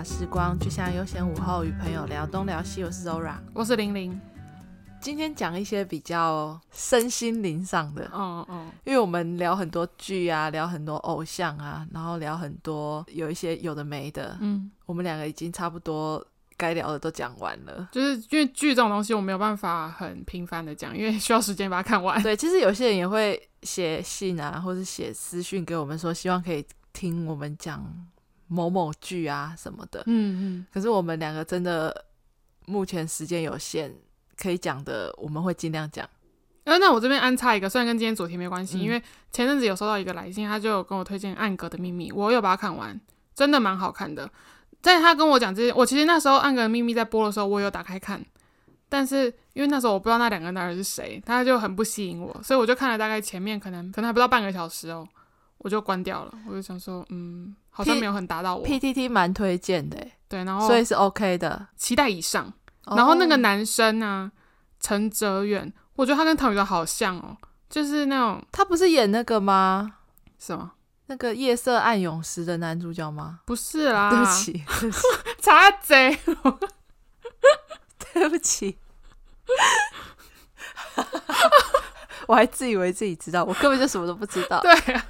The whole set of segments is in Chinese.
茶时光，就像悠闲午后与朋友聊东聊西。我是 Zora，我是玲玲。今天讲一些比较身心灵上的，嗯嗯，因为我们聊很多剧啊，聊很多偶像啊，然后聊很多有一些有的没的，嗯，我们两个已经差不多该聊的都讲完了。就是因为剧这种东西，我没有办法很频繁的讲，因为需要时间把它看完。对，其实有些人也会写信啊，或是写私讯给我们说，希望可以听我们讲某某剧啊什么的。嗯嗯，可是我们两个真的目前时间有限。可以讲的，我们会尽量讲。呃，那我这边安插一个，虽然跟今天主题没关系，嗯、因为前阵子有收到一个来信，他就有跟我推荐《暗格的秘密》，我有把它看完，真的蛮好看的。在他跟我讲这些，我其实那时候《暗格的秘密》在播的时候，我有打开看，但是因为那时候我不知道那两个男人是谁，他就很不吸引我，所以我就看了大概前面可能可能还不到半个小时哦，我就关掉了。我就想说，嗯，好像没有很打到我。PTT 蛮推荐的，对，然后所以是 OK 的，期待以上。然后那个男生啊，陈哲远，我觉得他跟唐禹哲好像哦，就是那种他不是演那个吗？什么？那个夜色暗涌时的男主角吗？不是啦，对不起，对不起查贼，对不起，我还自以为自己知道，我根本就什么都不知道。对啊，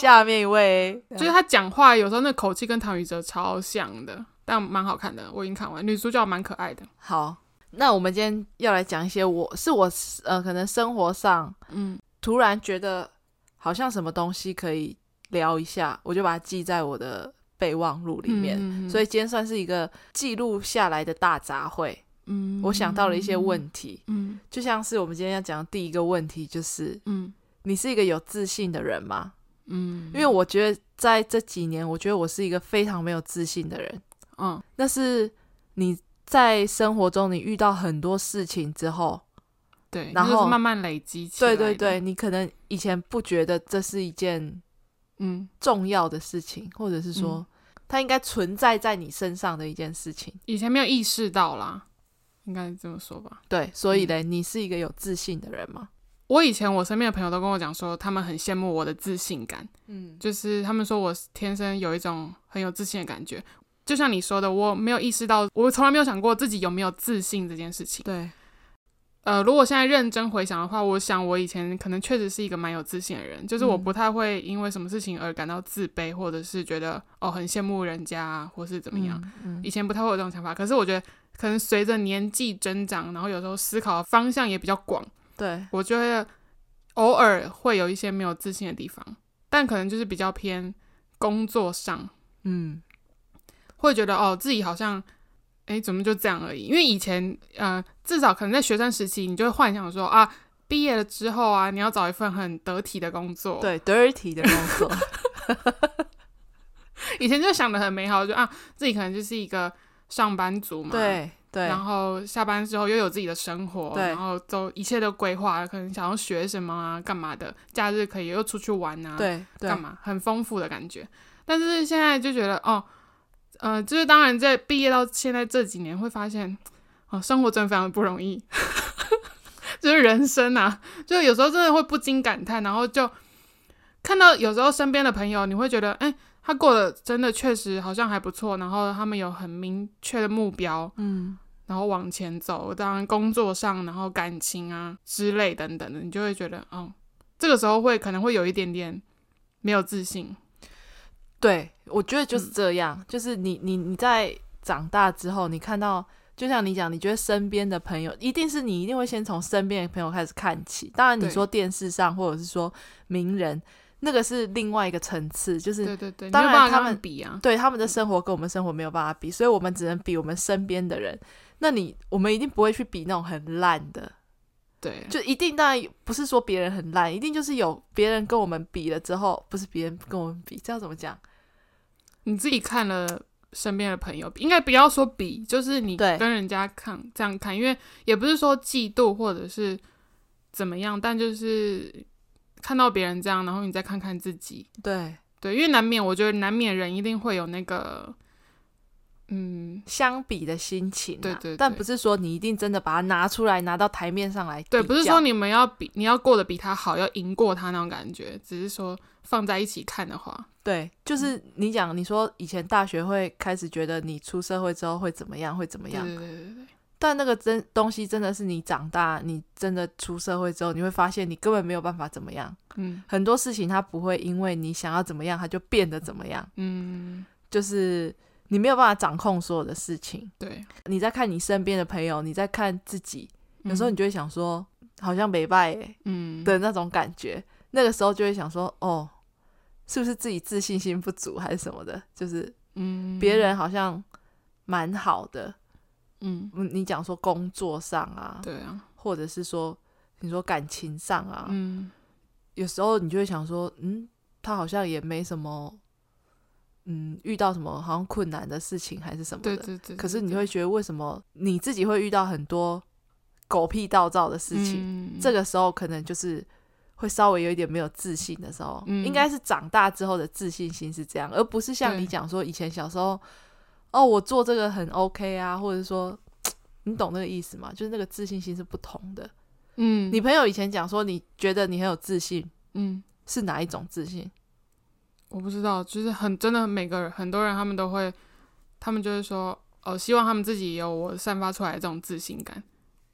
下面一位，就是他讲话有时候那口气跟唐禹哲超像的。但蛮好看的，我已经看完，女主角蛮可爱的。好，那我们今天要来讲一些我是我呃，可能生活上，嗯，突然觉得好像什么东西可以聊一下，我就把它记在我的备忘录里面。嗯、所以今天算是一个记录下来的大杂烩。嗯，我想到了一些问题。嗯，就像是我们今天要讲的第一个问题，就是，嗯，你是一个有自信的人吗？嗯，因为我觉得在这几年，我觉得我是一个非常没有自信的人。嗯，那是你在生活中你遇到很多事情之后，对，然后慢慢累积起来。对对对，你可能以前不觉得这是一件嗯重要的事情，嗯、或者是说它应该存在在你身上的一件事情，以前没有意识到啦，应该这么说吧？对，所以嘞，嗯、你是一个有自信的人吗？我以前我身边的朋友都跟我讲说，他们很羡慕我的自信感，嗯，就是他们说我天生有一种很有自信的感觉。就像你说的，我没有意识到，我从来没有想过自己有没有自信这件事情。对，呃，如果现在认真回想的话，我想我以前可能确实是一个蛮有自信的人，就是我不太会因为什么事情而感到自卑，或者是觉得哦很羡慕人家，或是怎么样。嗯嗯、以前不太会有这种想法，可是我觉得可能随着年纪增长，然后有时候思考的方向也比较广，对，我就会偶尔会有一些没有自信的地方，但可能就是比较偏工作上，嗯。会觉得哦，自己好像，哎，怎么就这样而已？因为以前，呃，至少可能在学生时期，你就会幻想说啊，毕业了之后啊，你要找一份很得体的工作，对，dirty 的工作。以前就想的很美好，就啊，自己可能就是一个上班族嘛，对对。然后下班之后又有自己的生活，对。然后都一切都规划，可能想要学什么啊，干嘛的，假日可以又出去玩啊，对，对。干嘛，很丰富的感觉。但是现在就觉得哦。呃，就是当然，在毕业到现在这几年，会发现，哦，生活真的非常不容易，就是人生啊，就有时候真的会不禁感叹，然后就看到有时候身边的朋友，你会觉得，哎，他过得真的确实好像还不错，然后他们有很明确的目标，嗯，然后往前走，当然工作上，然后感情啊之类等等的，你就会觉得，哦，这个时候会可能会有一点点没有自信。对，我觉得就是这样，嗯、就是你你你在长大之后，你看到，就像你讲，你觉得身边的朋友，一定是你一定会先从身边的朋友开始看起。当然，你说电视上或者是说名人，那个是另外一个层次，就是对对对，当然他们比啊，对他们的生活跟我们生活没有办法比，所以我们只能比我们身边的人。那你我们一定不会去比那种很烂的，对，就一定当然不是说别人很烂，一定就是有别人跟我们比了之后，不是别人跟我们比，这样怎么讲？你自己看了身边的朋友，应该不要说比，就是你跟人家看这样看，因为也不是说嫉妒或者是怎么样，但就是看到别人这样，然后你再看看自己，对。对，因为难免，我觉得难免人一定会有那个嗯，相比的心情、啊，对，对对，但不是说你一定真的把它拿出来拿到台面上来，对，不是说你们要比你要过得比他好，要赢过他那种感觉，只是说放在一起看的话，对，就是你讲，你说以前大学会开始觉得你出社会之后会怎么样，会怎么样，对对对对，但那个真东西真的是你长大，你真的出社会之后，你会发现你根本没有办法怎么样，嗯，很多事情它不会因为你想要怎么样，它就变得怎么样，嗯，就是。你没有办法掌控所有的事情。对，你在看你身边的朋友，你在看自己，有时候你就会想说，嗯、好像没败哎，嗯的那种感觉。那个时候就会想说，哦，是不是自己自信心不足还是什么的？就是，嗯，别人好像蛮好的，嗯，你讲说工作上啊，对啊，或者是说你说感情上啊，嗯，有时候你就会想说，嗯，他好像也没什么。嗯，遇到什么好像困难的事情还是什么的，对对对对对，可是你会觉得为什么你自己会遇到很多狗屁倒灶的事情？嗯，这个时候可能就是会稍微有一点没有自信的时候，嗯，应该是长大之后的自信心是这样，而不是像你讲说以前小时候，哦，我做这个很 OK 啊，或者说你懂那个意思吗？就是那个自信心是不同的。嗯，你朋友以前讲说你觉得你很有自信，嗯，是哪一种自信？我不知道，就是很真的，每个人很多人他们都会，他们就是说，哦，希望他们自己有我散发出来的这种自信感。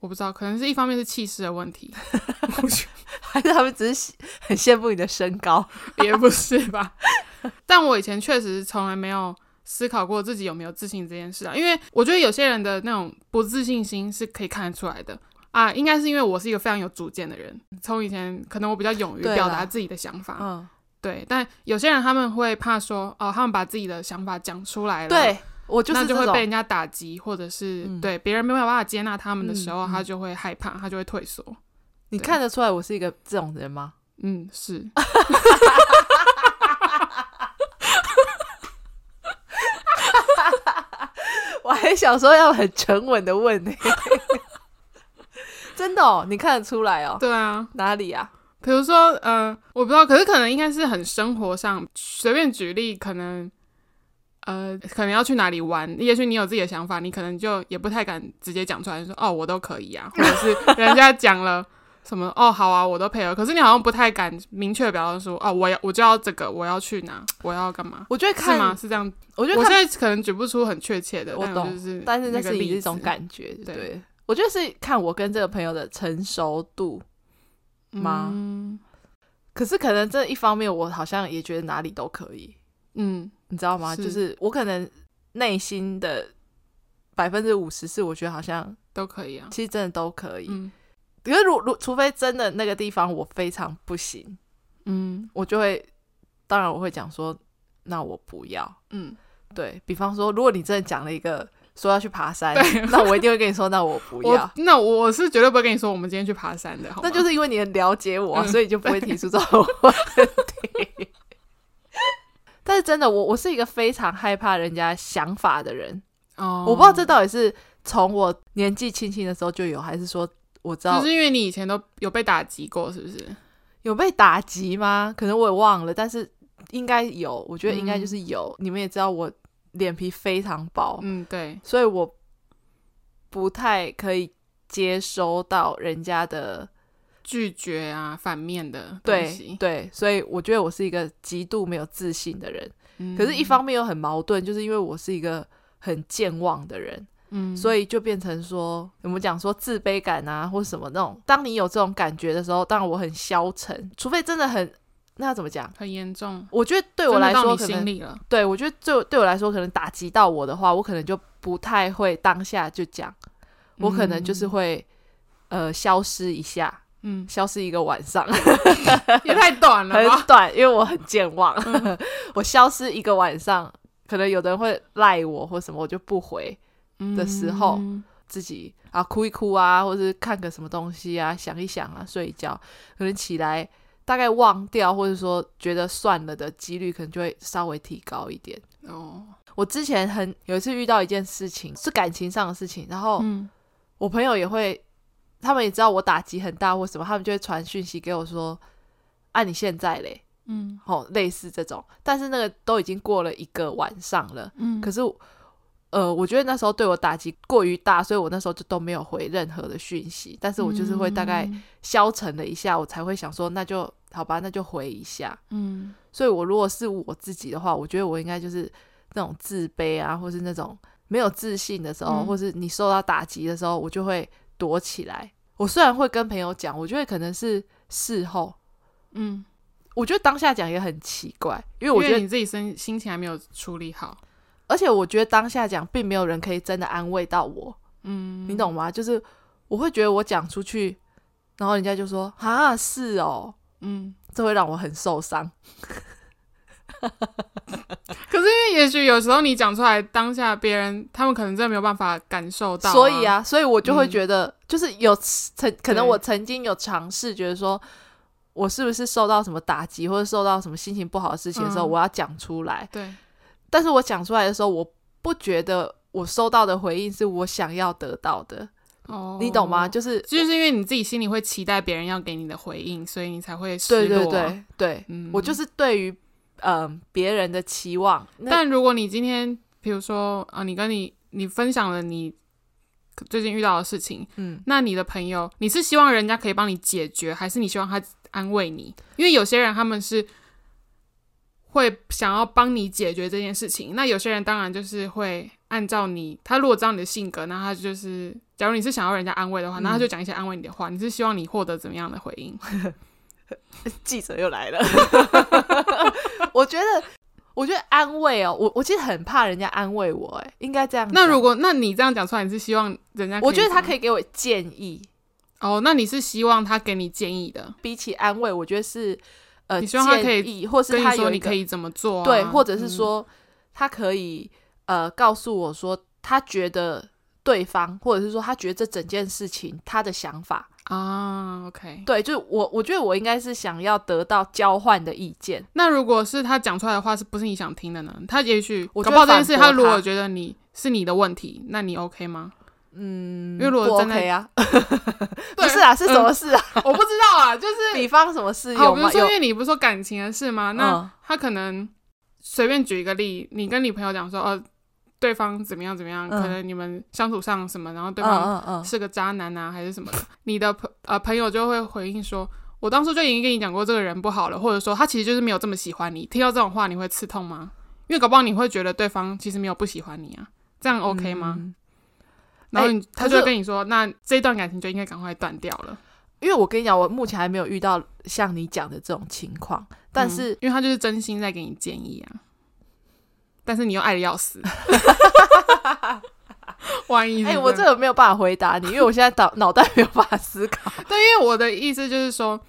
我不知道，可能是一方面是气势的问题，还是他们只是很羡慕你的身高，也不是吧？但我以前确实从来没有思考过自己有没有自信这件事啊，因为我觉得有些人的那种不自信心是可以看得出来的啊，应该是因为我是一个非常有主见的人，从以前可能我比较勇于表达自己的想法，嗯。对，但有些人他们会怕说，哦，他们把自己的想法讲出来了，对，我就是那就会被人家打击，或者是、嗯、对别人没有办法接纳他们的时候，嗯、他就会害怕，他就会退缩。你看得出来我是一个这种人吗？嗯，是。我还想说要很沉稳的问呢，真的哦，你看得出来哦？对啊，哪里啊？比如说，呃，我不知道，可是可能应该是很生活上，随便举例，可能，呃，可能要去哪里玩，也许你有自己的想法，你可能就也不太敢直接讲出来，说哦，我都可以啊，或者是人家讲了什么，哦，好啊，我都配合，可是你好像不太敢明确表达说，哦，我要我就要这个，我要去哪，我要干嘛？我觉得看是吗？是这样？我觉得我现在可能举不出很确切的，我懂，就是但是那是一种感觉，对，对，我觉得是看我跟这个朋友的成熟度。吗？嗯、可是可能这一方面，我好像也觉得哪里都可以。嗯，你知道吗？是就是我可能内心的百分之五十是我觉得好像都可以啊，其实真的都可以。嗯，可是如如除非真的那个地方我非常不行，嗯，我就会，当然我会讲说，那我不要。嗯，对，比方说，如果你真的讲了一个。说要去爬山，那我一定会跟你说，那我不要。那我是绝对不会跟你说，我们今天去爬山的。那就是因为你很了解我，嗯、所以就不会提出这种问题。但是真的，我我是一个非常害怕人家想法的人。哦，我不知道这到底是从我年纪轻轻的时候就有，还是说我知道，就是因为你以前都有被打击过，是不是？有被打击吗？可能我也忘了，但是应该有。我觉得应该就是有。嗯、你们也知道我。脸皮非常薄，嗯，对，所以我不太可以接收到人家的拒绝啊，反面的东西，对对，所以我觉得我是一个极度没有自信的人。嗯，可是，一方面又很矛盾，就是因为我是一个很健忘的人，嗯，所以就变成说，我们讲说自卑感啊，或什么那种，当你有这种感觉的时候，当然我很消沉，除非真的很。那要怎么讲？很严重。我觉得对我来说，可能对我觉得对对我来说，可能打击到我的话，我可能就不太会当下就讲，我可能就是会、嗯、呃消失一下，嗯，消失一个晚上，也太短了，很短，因为我很健忘，嗯、我消失一个晚上，可能有的人会赖我或什么，我就不回的时候，嗯、自己啊哭一哭啊，或者是看个什么东西啊，想一想啊，睡一觉，可能起来。大概忘掉，或者说觉得算了的几率，可能就会稍微提高一点。哦，我之前很有一次遇到一件事情，是感情上的事情，然后我朋友也会，他们也知道我打击很大或什么，他们就会传讯息给我说：“啊，你现在嘞？”嗯，哦，类似这种，但是那个都已经过了一个晚上了。嗯，可是呃，我觉得那时候对我打击过于大，所以我那时候就都没有回任何的讯息。但是我就是会大概消沉了一下，我才会想说，那就好吧，那就回一下。嗯，所以我如果是我自己的话，我觉得我应该就是那种自卑啊，或是那种没有自信的时候，嗯、或是你受到打击的时候，我就会躲起来。我虽然会跟朋友讲，我觉得可能是事后，嗯，我觉得当下讲也很奇怪，因为我觉得你自己身心情还没有处理好。而且我觉得当下讲，并没有人可以真的安慰到我，嗯，你懂吗？就是我会觉得我讲出去，然后人家就说啊，是哦，嗯，这会让我很受伤。可是因为也许有时候你讲出来，当下别人他们可能真的没有办法感受到啊，所以啊，所以我就会觉得，就是有曾可能我曾经有尝试，觉得说我是不是受到什么打击，或者受到什么心情不好的事情的时候，我要讲出来，对。但是我讲出来的时候，我不觉得我收到的回应是我想要得到的。哦，你懂吗？就是就是因为你自己心里会期待别人要给你的回应，所以你才会失落。对对对对，嗯，我就是对于嗯别人的期望。但如果你今天比如说啊，你跟你你分享了你最近遇到的事情，嗯，那你的朋友，你是希望人家可以帮你解决，还是你希望他安慰你？因为有些人他们是。会想要帮你解决这件事情，那有些人当然就是会按照你，他如果知道你的性格，那他就是，假如你是想要人家安慰的话，那他就讲一些安慰你的话。嗯、你是希望你获得怎么样的回应？记者又来了，我觉得，我觉得安慰哦，我我其实很怕人家安慰我，哎，应该这样。那如果那你这样讲出来，你是希望人家？我觉得他可以给我建议。哦，那你是希望他给你建议的？比起安慰，我觉得是。呃，你希望他可以，或是他有你可以怎么做？对，或者是说他可以呃告诉我说他觉得对方，或者是说他觉得这整件事情他的想法啊。OK，对，就我我觉得我应该是想要得到交换的意见。那如果是他讲出来的话是不是你想听的呢？他也许我搞不好这件事，他如果觉得你是你的问题，那你 OK 吗？嗯，因为如果真的不 OK 啊，不是啊，是什么事啊？我不知道啊，就是比方什么事有比如说，因为你不是说感情的事吗？那他可能随便举一个例，你跟你朋友讲说，哦，对方怎么样怎么样，可能你们相处上什么，然后对方是个渣男啊，还是什么的，你的朋呃朋友就会回应说，我当初就已经跟你讲过这个人不好了，或者说他其实就是没有这么喜欢你。听到这种话，你会刺痛吗？因为搞不好你会觉得对方其实没有不喜欢你啊，这样 OK 吗？然后他就跟你说，欸、那这段感情就应该赶快断掉了，因为我跟你讲，我目前还没有遇到像你讲的这种情况，但是、嗯、因为他就是真心在给你建议啊，但是你又爱的要死，万一哎、欸，我这个没有办法回答你，因为我现在脑脑袋没有办法思考。对，因为我的意思就是说。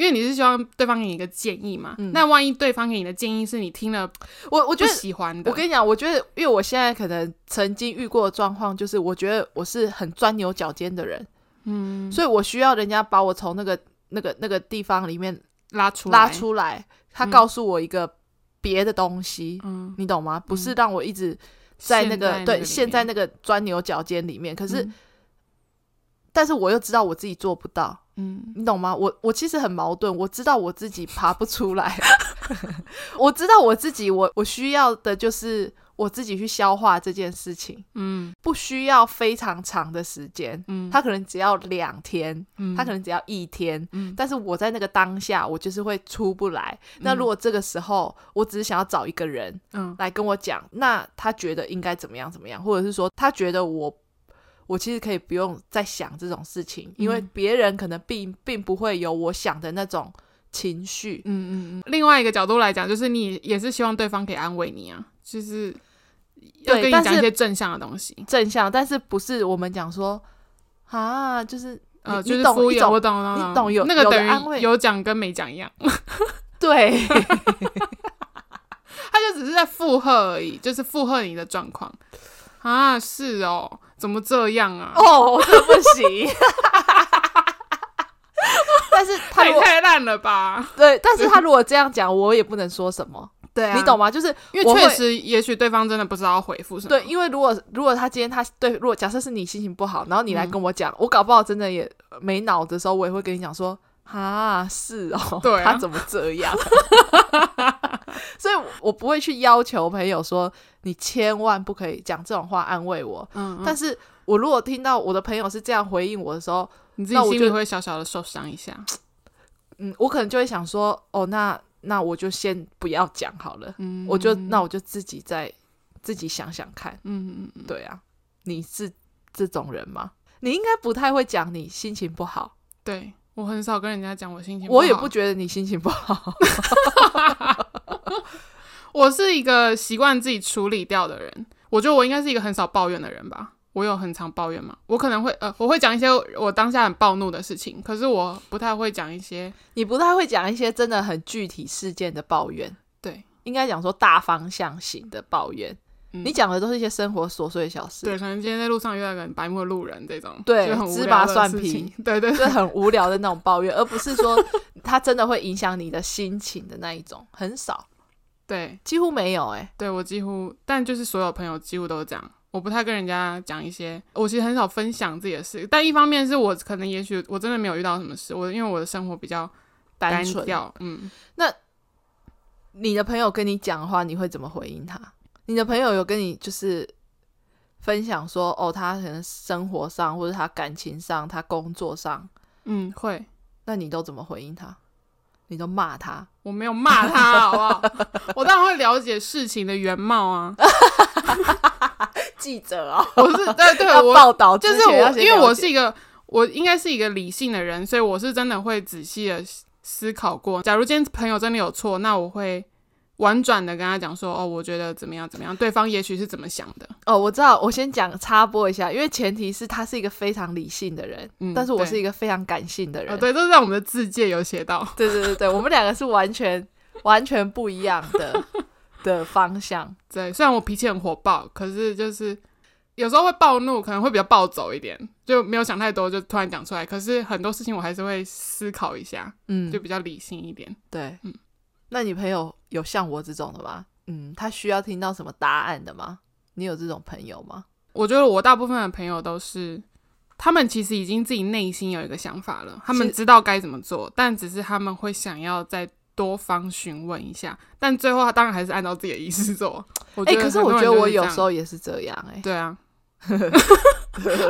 因为你是希望对方给你一个建议嘛，嗯、那万一对方给你的建议是你听了我我觉得喜欢的，我跟你讲，我觉得因为我现在可能曾经遇过的状况，就是我觉得我是很钻牛角尖的人，嗯，所以我需要人家把我从那个那个那个地方里面拉出拉出来，他告诉我一个别的东西，嗯，你懂吗？不是让我一直在那个，对陷在那个钻牛角尖里面，可是，嗯、但是我又知道我自己做不到。嗯，你懂吗？我我其实很矛盾，我知道我自己爬不出来，我知道我自己，我我需要的就是我自己去消化这件事情，嗯，不需要非常长的时间，嗯，他可能只要两天，嗯，他可能只要一天，嗯，但是我在那个当下，我就是会出不来。嗯，那如果这个时候，我只是想要找一个人，嗯，来跟我讲，那他觉得应该怎么样怎么样，或者是说他觉得我。我其实可以不用再想这种事情，因为别人可能并并不会有我想的那种情绪。嗯嗯嗯。另外一个角度来讲，就是你也是希望对方可以安慰你啊，就是要跟你讲一些正向的东西。正向，但是不是我们讲说啊，就是呃，就是敷衍。我懂，我懂，你懂有那个等于有讲跟没讲一样。对，他就只是在附和而已，就是附和你的状况啊。是哦。怎么这样啊？哦，我真的不行。但是他也太烂了吧？对，但是他如果这样讲，我也不能说什么。对啊，你懂吗？就是因为确实，也许对方真的不知道要回复什么。对，因为如果如果他今天他对，如果假设是你心情不好，然后你来跟我讲，我搞不好真的也没脑的时候，我也会跟你讲说，啊，是哦，对，他怎么这样？所以我不会去要求朋友说你千万不可以讲这种话安慰我。嗯，嗯，但是我如果听到我的朋友是这样回应我的时候，你自己心里会小小的受伤一下。嗯，我可能就会想说，哦，那那我就先不要讲好了。嗯，我就那我就自己再自己想想看。嗯嗯嗯，对啊，你是这种人吗？你应该不太会讲你心情不好。对。我很少跟人家讲我心情不好，我也不觉得你心情不好。我是一个习惯自己处理掉的人。我觉得我应该是一个很少抱怨的人吧。我有很常抱怨吗？我可能会呃，我会讲一些我当下很暴怒的事情，可是我不太会讲一些。你不太会讲一些真的很具体事件的抱怨。对，应该讲说大方向型的抱怨。嗯、你讲的都是一些生活琐碎的小事，对，可能今天在路上遇到个白目路人这种，对，芝麻蒜皮，对 对，是很无聊的那种抱怨，而不是说他真的会影响你的心情的那一种，很少，对，几乎没有、欸，哎，对我几乎，但就是所有朋友几乎都是这样，我不太跟人家讲一些，我其实很少分享自己的事，但一方面是我可能也许我真的没有遇到什么事，我因为我的生活比较单调，嗯，那你的朋友跟你讲的话，你会怎么回应他？你的朋友有跟你就是分享说，哦，他可能生活上或者他感情上，他工作上，嗯，会。那你都怎么回应他？你都骂他？我没有骂他，好不好？我当然会了解事情的原貌啊。记者啊、哦，我是对对，我报道，就是我，因为我是一个，我应该是一个理性的人，所以我是真的会仔细的思考过。假如今天朋友真的有错，那我会。婉转的跟他讲说，哦，我觉得怎么样怎么样，对方也许是怎么想的。哦，我知道，我先讲插播一下，因为前提是他是一个非常理性的人，嗯，但是我是一个非常感性的人。哦，对，都是在我们的字界有写到。对对对对，我们两个是完全完全不一样的 的方向。对，虽然我脾气很火爆，可是就是有时候会暴怒，可能会比较暴走一点，就没有想太多，就突然讲出来。可是很多事情我还是会思考一下，嗯，就比较理性一点。对，嗯。那你朋友有像我这种的吗？嗯，他需要听到什么答案的吗？你有这种朋友吗？我觉得我大部分的朋友都是，他们其实已经自己内心有一个想法了，他们知道该怎么做，但只是他们会想要再多方询问一下，但最后他当然还是按照自己的意思做。哎、欸，可是我觉得我有时候也是这样、欸，哎，对啊。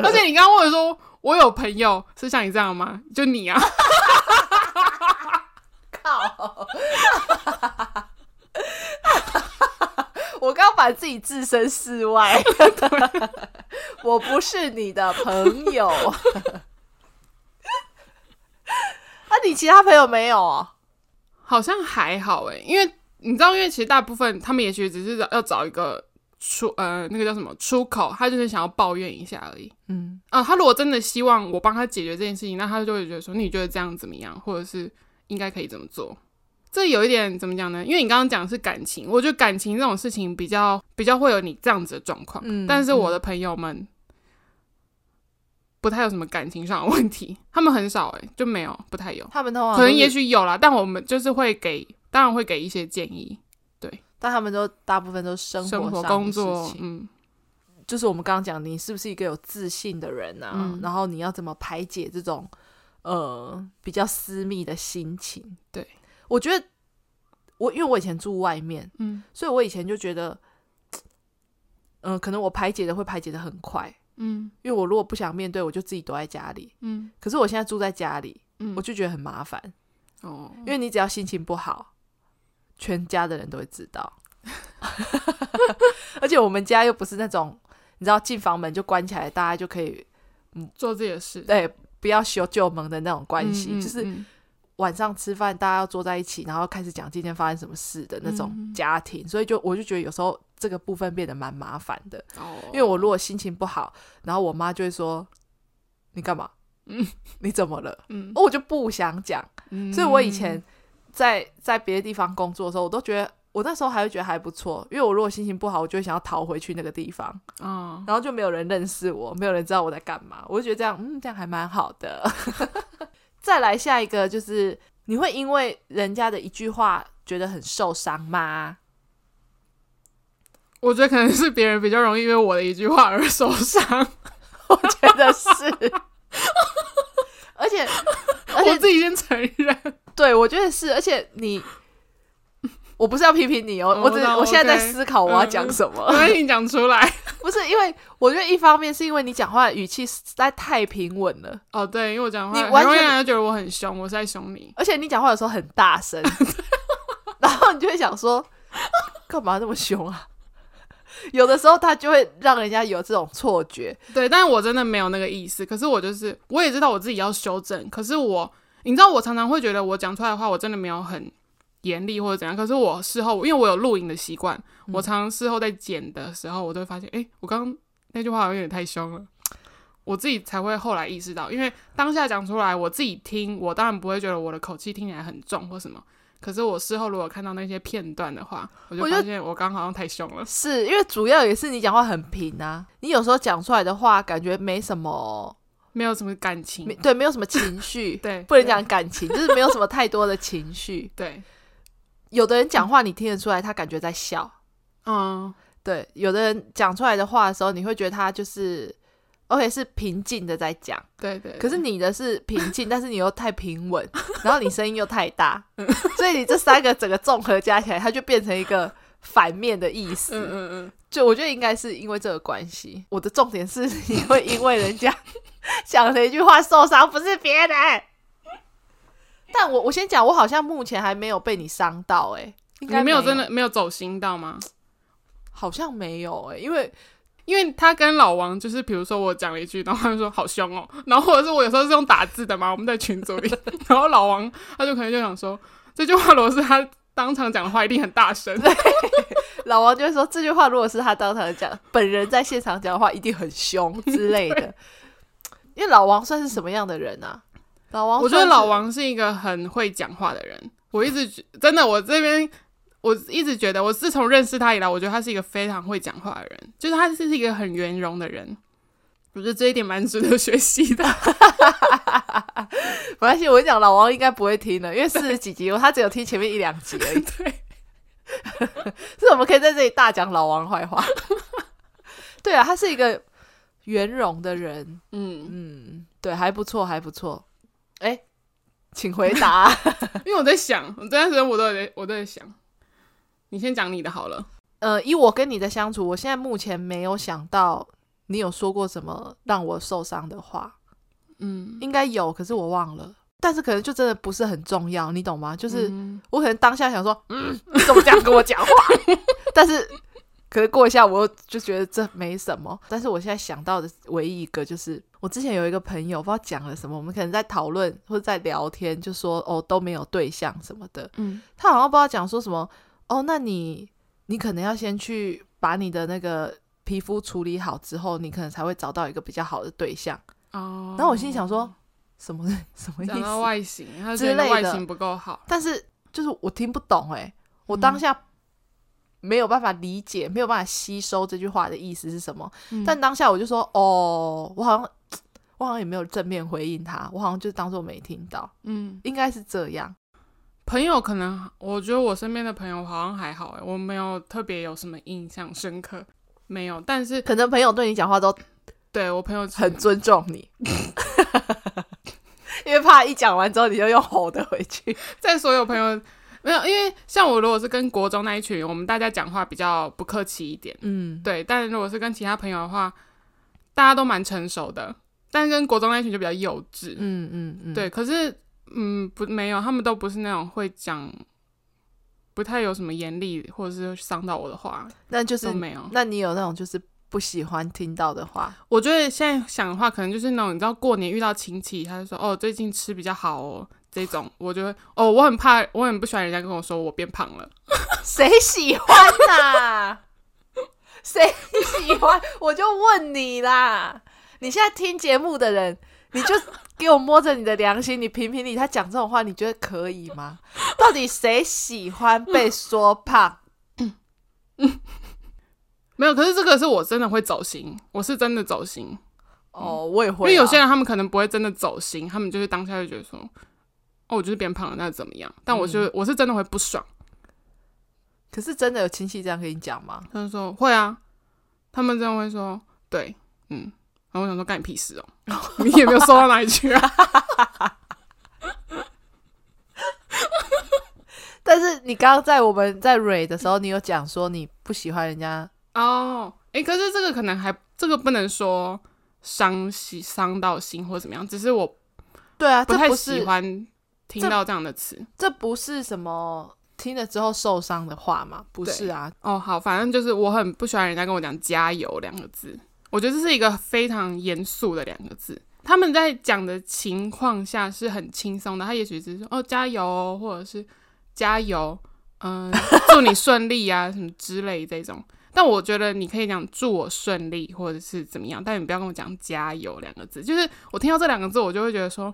而且你刚刚问我说，我有朋友是像你这样吗？就你啊。靠！我刚把自己置身事外，我不是你的朋友。啊，你其他朋友没有啊？好像还好哎，因为你知道，因为其实大部分他们也许只是要找一个出呃，那个叫什么出口，他就是想要抱怨一下而已。嗯啊，他如果真的希望我帮他解决这件事情，那他就会觉得说，你觉得这样怎么样，或者是。应该可以怎么做，这有一点怎么讲呢？因为你刚刚讲的是感情，我觉得感情这种事情比较比较会有你这样子的状况。嗯，但是我的朋友们不太有什么感情上的问题，他们很少哎、欸，就没有，不太有。他们通常可能也许有啦，但我们就是会给，当然会给一些建议。对，但他们都大部分都是生活、生活工作，嗯，就是我们刚刚讲，你是不是一个有自信的人啊？嗯、然后你要怎么排解这种？呃，比较私密的心情，对，我觉得我因为我以前住外面，嗯，所以我以前就觉得，嗯、呃，可能我排解的会排解的很快，嗯，因为我如果不想面对，我就自己躲在家里，嗯，可是我现在住在家里，嗯，我就觉得很麻烦，哦，因为你只要心情不好，全家的人都会知道，而且我们家又不是那种你知道进房门就关起来，大家就可以嗯做自己的事，对。不要修旧盟的那种关系，嗯嗯嗯，就是晚上吃饭大家要坐在一起，然后开始讲今天发生什么事的那种家庭，所以就我就觉得有时候这个部分变得蛮麻烦的。哦，因为我如果心情不好，然后我妈就会说：“你干嘛？嗯，你怎么了？”嗯，我就不想讲。嗯，所以我以前在在别的地方工作的时候，我都觉得。我那时候还会觉得还不错，因为我如果心情不好，我就会想要逃回去那个地方，嗯，然后就没有人认识我，没有人知道我在干嘛，我就觉得这样，嗯，这样还蛮好的。再来下一个，就是你会因为人家的一句话觉得很受伤吗？我觉得可能是别人比较容易因为我的一句话而受伤，我觉得是，而且而且我自己先承认，对，我觉得是，而且你。我不是要批评你哦，我只我现在在思考我要讲什么。我跟你讲出来，不是因为我觉得一方面是因为你讲话的语气实在太平稳了。哦，对，因为我讲话，你完全就觉得我很凶，我是在凶你。而且你讲话有时候很大声，然后你就会想说，干嘛那么凶啊？有的时候他就会让人家有这种错觉。对，但是我真的没有那个意思。可是我就是，我也知道我自己要修正。可是我，你知道，我常常会觉得我讲出来的话，我真的没有很。严厉或者怎样，可是我事后，因为我有录影的习惯，嗯、我常常事后在剪的时候，我都会发现，哎、欸，我刚刚那句话好像有点太凶了，我自己才会后来意识到，因为当下讲出来，我自己听，我当然不会觉得我的口气听起来很重或什么，可是我事后如果看到那些片段的话，我就发现我刚刚好像太凶了，是因为主要也是你讲话很平啊，你有时候讲出来的话感觉没什么，没有什么感情，对，没有什么情绪，对，不能讲感情，就是没有什么太多的情绪，对。有的人讲话你听得出来，他感觉在笑。嗯，对。有的人讲出来的话的时候，你会觉得他就是，OK，是平静的在讲。对，对对。可是你的是平静，但是你又太平稳，然后你声音又太大，所以你这三个整个综合加起来，它就变成一个反面的意思。嗯嗯嗯。就我觉得应该是因为这个关系。我的重点是，你会因为人家 讲了一句话受伤，不是别人。但我我先讲，我好像目前还没有被你伤到、欸，诶，你没有真的没有走心到吗？好像没有、欸，诶，因为因为他跟老王就是，比如说我讲了一句，然后他就说好凶哦，然后或者是我有时候是用打字的嘛，我们在群组里，然后老王他就可能就想说这句话如果是他当场讲的话，一定很大声。对，老王就会说这句话如果是他当场讲，本人在现场讲的话，一定很凶之类的。因为老王算是什么样的人啊？老王，我觉得老王是一个很会讲话的人。我一直真的，我这边我一直觉得，我自从认识他以来，我觉得他是一个非常会讲话的人，就是他是一个很圆融的人。我觉得这一点蛮值得学习的。没关系，我跟你讲，老王应该不会听的，因为四十几集，他只有听前面一两集而已。对，所以我们可以在这里大讲老王坏话。对啊，他是一个圆融的人。嗯嗯，对，还不错，还不错。哎，请回答，因为我在想，这段时间我都在，我都在想，你先讲你的好了。呃，以我跟你的相处，我现在目前没有想到你有说过什么让我受伤的话。嗯，应该有，可是我忘了。但是可能就真的不是很重要，你懂吗？就是我可能当下想说，嗯，你怎么这样跟我讲话？但是。可是过一下，我就觉得这没什么。但是我现在想到的唯一一个，就是我之前有一个朋友，不知道讲了什么，我们可能在讨论或者在聊天，就说哦都没有对象什么的。嗯，他好像不知道讲说什么哦，那你你可能要先去把你的那个皮肤处理好之后，你可能才会找到一个比较好的对象。哦，然后我心里想说什么 什么意思？外形，他觉得外形不够好。但是就是我听不懂哎，我当下。嗯没有办法理解，没有办法吸收这句话的意思是什么。嗯、但当下我就说：“哦，我好像，我好像也没有正面回应他，我好像就当做没听到。”嗯，应该是这样。朋友可能，我觉得我身边的朋友好像还好，诶，我没有特别有什么印象深刻，没有。但是可能朋友对你讲话都对我朋友很尊重你，因为怕一讲完之后你就用吼的回去，在所有朋友。没有，因为像我如果是跟国中那一群，我们大家讲话比较不客气一点，嗯，对。但如果是跟其他朋友的话，大家都蛮成熟的，但是跟国中那一群就比较幼稚，嗯嗯嗯，对。可是，嗯，不，没有，他们都不是那种会讲，不太有什么严厉或者是伤到我的话，那就是没有。那你有那种就是不喜欢听到的话？我觉得现在想的话，可能就是那种你知道过年遇到亲戚，他就说哦，最近吃比较好哦。这种我就会哦，我很怕，我很不喜欢人家跟我说我变胖了。谁喜欢呐、啊？谁喜欢？我就问你啦！你现在听节目的人，你就给我摸着你的良心，你评评理，他讲这种话，你觉得可以吗？到底谁喜欢被说胖？嗯嗯，没有，可是这个是我真的会走心，我是真的走心。哦，我也会、啊，因为有些人他们可能不会真的走心，他们就是当下就觉得说。哦，我就是变胖了，那怎么样？但我就、嗯、我是真的会不爽。可是真的有亲戚这样跟你讲吗？他就说会啊，他们这样会说，对，嗯。然后我想说干你屁事哦，你也没有瘦到哪里去啊。但是你刚刚在我们在蕊的时候，你有讲说你不喜欢人家哦，哎，可是这个可能还这个不能说伤心伤到心或怎么样，只是我对啊，不太喜欢听到这样的词，这不是什么听了之后受伤的话吗？不是啊，哦，好，反正就是我很不喜欢人家跟我讲“加油”两个字，我觉得这是一个非常严肃的两个字。他们在讲的情况下是很轻松的，他也许只是说哦加油哦，或者是加油，嗯，祝你顺利啊什么之类这种。但我觉得你可以讲祝我顺利，或者是怎么样，但你不要跟我讲加油两个字。就是我听到这两个字，我就会觉得说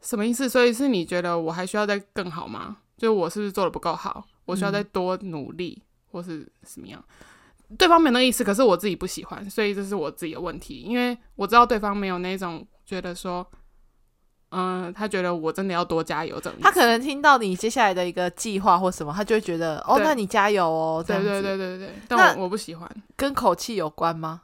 什么意思？所以是你觉得我还需要再更好吗？就我是不是做的不够好？我需要再多努力，嗯、或是什么样？对方没那个意思，可是我自己不喜欢，所以这是我自己的问题。因为我知道对方没有那种觉得说，嗯、呃，他觉得我真的要多加油这种。他可能听到你接下来的一个计划或什么，他就会觉得，哦，那你加油哦。对对对对对，但我我不喜欢。跟口气有关吗？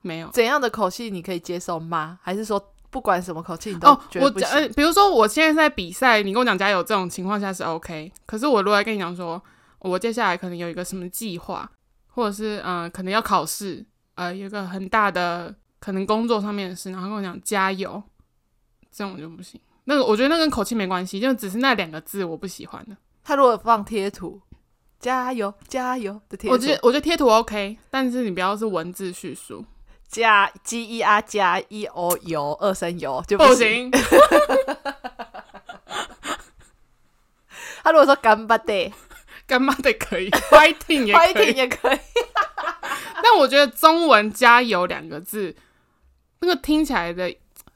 没有。怎样的口气你可以接受吗？还是说不管什么口气你都觉得？哦，我讲，比如说我现在在比赛，你跟我讲加油这种情况下是 OK。可是我如果跟你讲说，我接下来可能有一个什么计划。或者是嗯、呃，可能要考试，呃，有一个很大的可能工作上面的事，然后跟我讲加油，这种就不行。那个我觉得那跟口气没关系，就只是那两个字我不喜欢的。他如果放贴图，加油加油的贴图，我觉得我觉得贴图 OK，但是你不要是文字叙述，加 G E R 加 E O 油二声油就不行。他如果说干巴的。干巴的可以，fighting 也可以，fighting 也可以。但我觉得中文“加油”两个字，那个听起来的，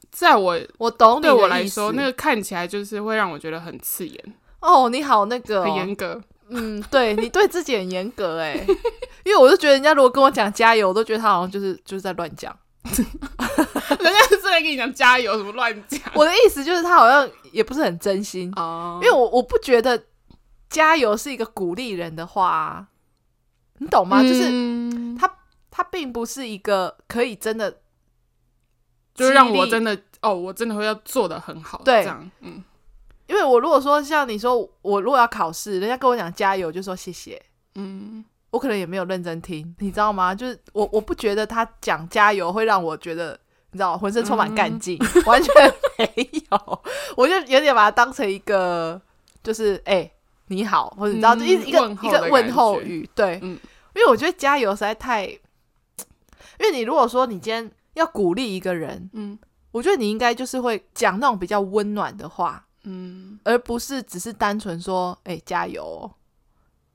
在我我懂，对我来说，那个看起来就是会让我觉得很刺眼。哦，你好，那个、哦、很严格。嗯，对你对自己很严格哎，因为我就觉得人家如果跟我讲加油，我都觉得他好像就是就是在乱讲。人家是在跟你讲加油，什么乱讲？我的意思就是他好像也不是很真心哦，因为我我不觉得。加油是一个鼓励人的话，你懂吗？嗯、就是他，他并不是一个可以真的，就是让我真的哦，我真的会要做的很好。对，这样，嗯，因为我如果说像你说，我如果要考试，人家跟我讲加油，就说谢谢，嗯，我可能也没有认真听，你知道吗？就是我，我不觉得他讲加油会让我觉得，你知道，浑身充满干劲，嗯、完全没有，我就有点把它当成一个，就是哎。欸你好，或者你知道，就一一个一个问候语，对，嗯，因为我觉得加油实在太，因为你如果说你今天要鼓励一个人，嗯，我觉得你应该就是会讲那种比较温暖的话，嗯，而不是只是单纯说，哎、欸，加油哦。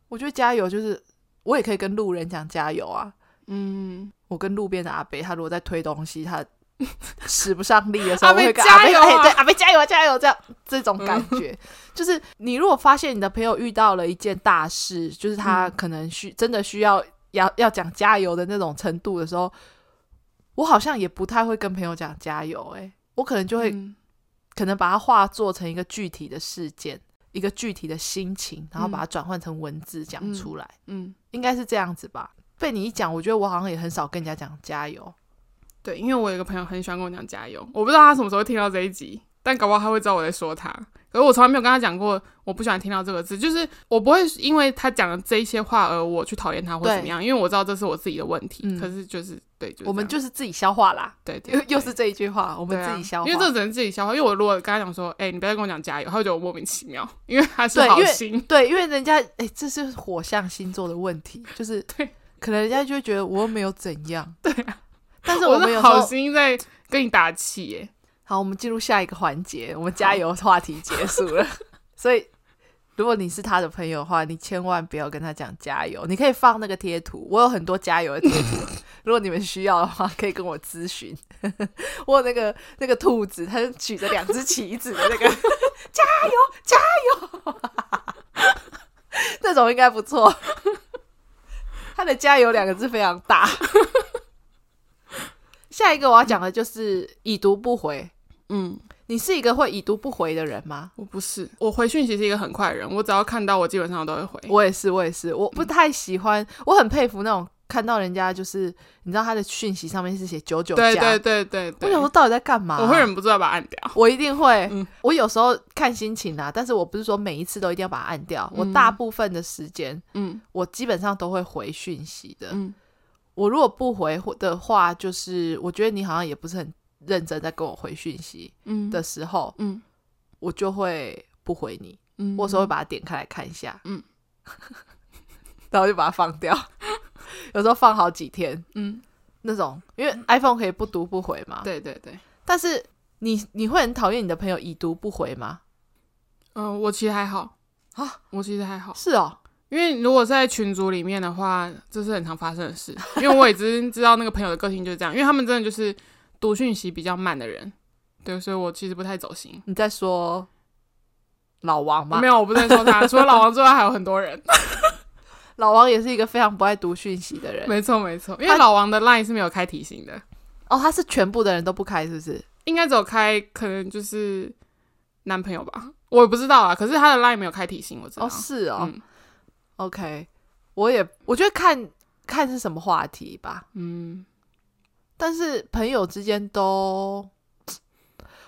我觉得加油就是我也可以跟路人讲加油啊，嗯，我跟路边的阿伯，他如果在推东西，他。使不上力的时候，我会跟阿伯加油，对阿伯加油啊，加油！这样这种感觉，嗯、就是你如果发现你的朋友遇到了一件大事，就是他可能需真的需要要要讲加油的那种程度的时候，我好像也不太会跟朋友讲加油、欸。诶，我可能就会、嗯、可能把它化作成一个具体的事件，一个具体的心情，然后把它转换成文字讲出来。嗯，嗯应该是这样子吧？被你一讲，我觉得我好像也很少跟人家讲加油。对，因为我有一个朋友很喜欢跟我讲加油，我不知道他什么时候会听到这一集，但搞不好他会知道我在说他。可是我从来没有跟他讲过，我不喜欢听到这个字，就是我不会因为他讲的这一些话而我去讨厌他或怎么样，因为我知道这是我自己的问题。嗯、可是就是对，就是、我们就是自己消化啦。对，又又是这一句话，我们自己消化，啊、因为这只能自己消化。因为我如果跟他讲说，哎、欸，你不要再跟我讲加油，他会觉得我莫名其妙，因为他是好心。对，对，因为人家哎、欸，这是火象星座的问题，就是对，可能人家就会觉得我又没有怎样。对啊。但是我们有好心在跟你打气耶。好，我们进入下一个环节，我们加油话题结束了。所以，如果你是他的朋友的话，你千万不要跟他讲加油。你可以放那个贴图，我有很多加油的贴图。如果你们需要的话，可以跟我咨询。我有那个那个兔子，它举着两只旗子的那个加油加油，这种应该不错。他的“加油”两个字非常大。下一个我要讲的就是已读不回。嗯，你是一个会已读不回的人吗？我不是，我回讯息是一个很快的人，我只要看到我基本上都会回。我也是，我也是，我不太喜欢，嗯、我很佩服那种看到人家就是你知道他的讯息上面是写九九加，对对对对对，我想说到底在干嘛啊？我会忍不住要把它按掉。我一定会，嗯，我有时候看心情啊，但是我不是说每一次都一定要把它按掉。嗯，我大部分的时间，嗯，我基本上都会回讯息的。嗯，我如果不回的话，就是我觉得你好像也不是很认真在跟我回讯息，的时候，嗯，我就会不回你。嗯，我有时候会把它点开来看一下，嗯，然后就把它放掉。有时候放好几天，嗯，那种，因为 iPhone 可以不读不回嘛。对对对。但是你你会很讨厌你的朋友已读不回吗？嗯、呃，我其实还好啊，我其实还好。是哦，因为如果在群组里面的话，这是很常发生的事。因为我已经知道那个朋友的个性就是这样，因为他们真的就是读讯息比较慢的人。对，所以我其实不太走心。你在说老王吗？没有，我不在说他。除了老王之外，还有很多人。老王也是一个非常不爱读讯息的人，没错没错，因为老王的 line 是没有开提醒的。哦，他是全部的人都不开，是不是？应该只有开，可能就是男朋友吧，我也不知道啊。可是他的 line 没有开提醒，我知道。哦，是哦。嗯、OK，我也我觉得看看是什么话题吧。嗯，但是朋友之间都。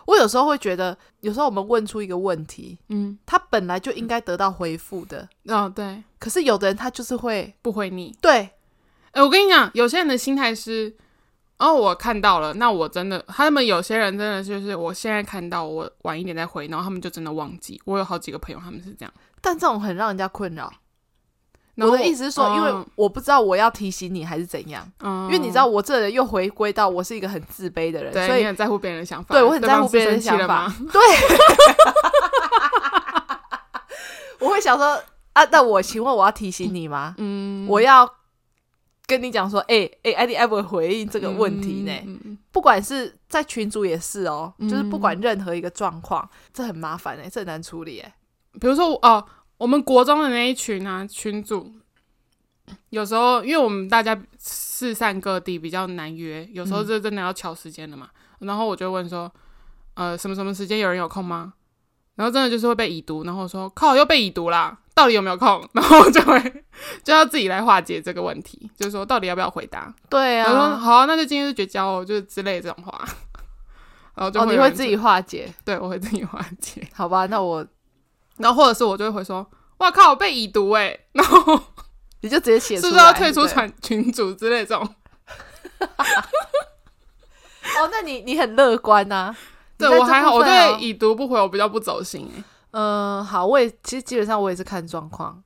我有时候会觉得，有时候我们问出一个问题，嗯，他本来就应该得到回复的，哦，对。可是有的人他就是会不回你，对。哎、欸，我跟你讲，有些人的心态是，哦，我看到了，那我真的，他们有些人真的就是，我现在看到，我晚一点再回，然后他们就真的忘记。我有好几个朋友，他们是这样，但这种很让人家困扰。我的意思是说，因为我不知道我要提醒你还是怎样，因为你知道我这人又回归到我是一个很自卑的人，所以你很在乎别人的想法。对，我很在乎别人的想法。对，我会想说啊，那我请问我要提醒你吗？嗯，我要跟你讲说，哎哎，艾迪艾不会回应这个问题呢？不管是在群组也是哦，就是不管任何一个状况，这很麻烦哎，这很难处理哎。比如说哦。我们国中的那一群啊，群组有时候因为我们大家四散各地，比较难约，有时候就真的要敲时间的嘛。嗯、然后我就问说，呃，什么什么时间有人有空吗？然后真的就是会被已读，然后我说靠，又被已读啦，到底有没有空？然后就会 就要自己来化解这个问题，就是说到底要不要回答？对啊，我说好啊，那就今天就绝交哦，就是之类这种话。然后就你会自己化解？对，我会自己化解。好吧，那我。然后或者是我就会回说，哇靠，我被已读哎，然后 你就直接写，是不是要退出群群组之类这种？哦，那你你很乐观呐、啊？对我还好，我对已读不回我比较不走心哎。嗯，好，我也其实基本上我也是看状况，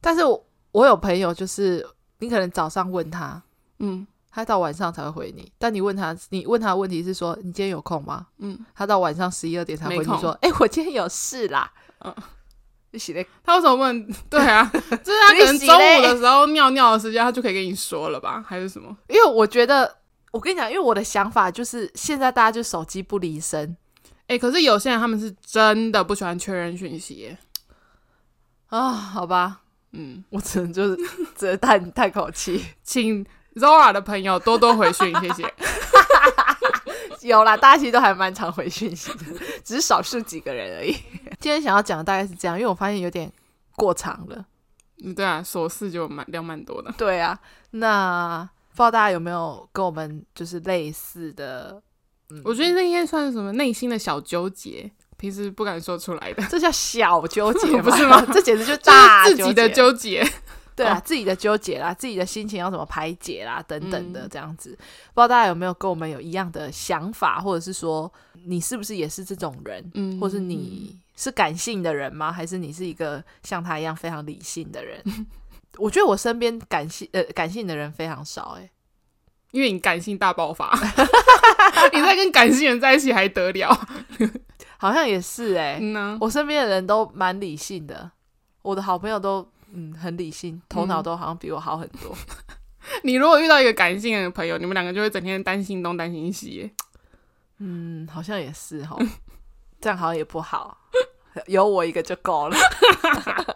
但是我我有朋友就是你可能早上问他，嗯，他到晚上才会回你，但你问他，你问他的问题是说你今天有空吗？嗯，他到晚上十一二点才回你说，哎、欸，我今天有事啦。嗯，你洗嘞？他为什么问？对啊，就是他可能中午的时候尿尿的时间，他就可以跟你说了吧？还是什么？因为我觉得，我跟你讲，因为我的想法就是，现在大家就手机不离身。哎、欸，可是有些人他们是真的不喜欢确认讯息耶。啊，好吧，嗯，我只能就是 只能叹叹口气，请 Zora 的朋友多多回讯，谢谢。有啦，大家其实都还蛮常回讯息的，只是少数几个人而已。今天想要讲的大概是这样，因为我发现有点过长了。嗯，对啊，琐事就蛮量蛮多的。对啊，那不知道大家有没有跟我们就是类似的？嗯，我觉得这应该算是什么内心的小纠结，平时不敢说出来的，这叫小纠结，不是吗？这简直就大自己的纠结。对啊，自己的纠结啦，自己的心情要怎么排解啦，等等的这样子，嗯、不知道大家有没有跟我们有一样的想法，或者是说你是不是也是这种人，嗯，或是你是感性的人吗？还是你是一个像他一样非常理性的人？嗯、我觉得我身边感性呃感性的人非常少，诶，因为你感性大爆发，你在跟感性人在一起还得了？好像也是诶，嗯啊、我身边的人都蛮理性的，我的好朋友都。嗯，很理性，头脑都好像比我好很多。嗯、你如果遇到一个感性的朋友，你们两个就会整天担心东担心西。嗯，好像也是哈，这样好像也不好，有我一个就够了。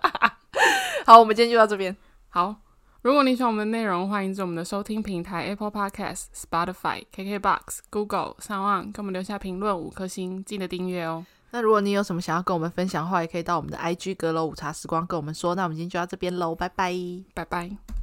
好，我们今天就到这边。好，如果你喜欢我们的内容，欢迎在我们的收听平台 Apple Podcast、Spotify、KKBox、Google 上岸，给我们留下评论五颗星，记得订阅哦。那如果你有什么想要跟我们分享的话，也可以到我们的 IG 阁楼午茶时光跟我们说。那我们今天就到这边喽，拜拜，拜拜。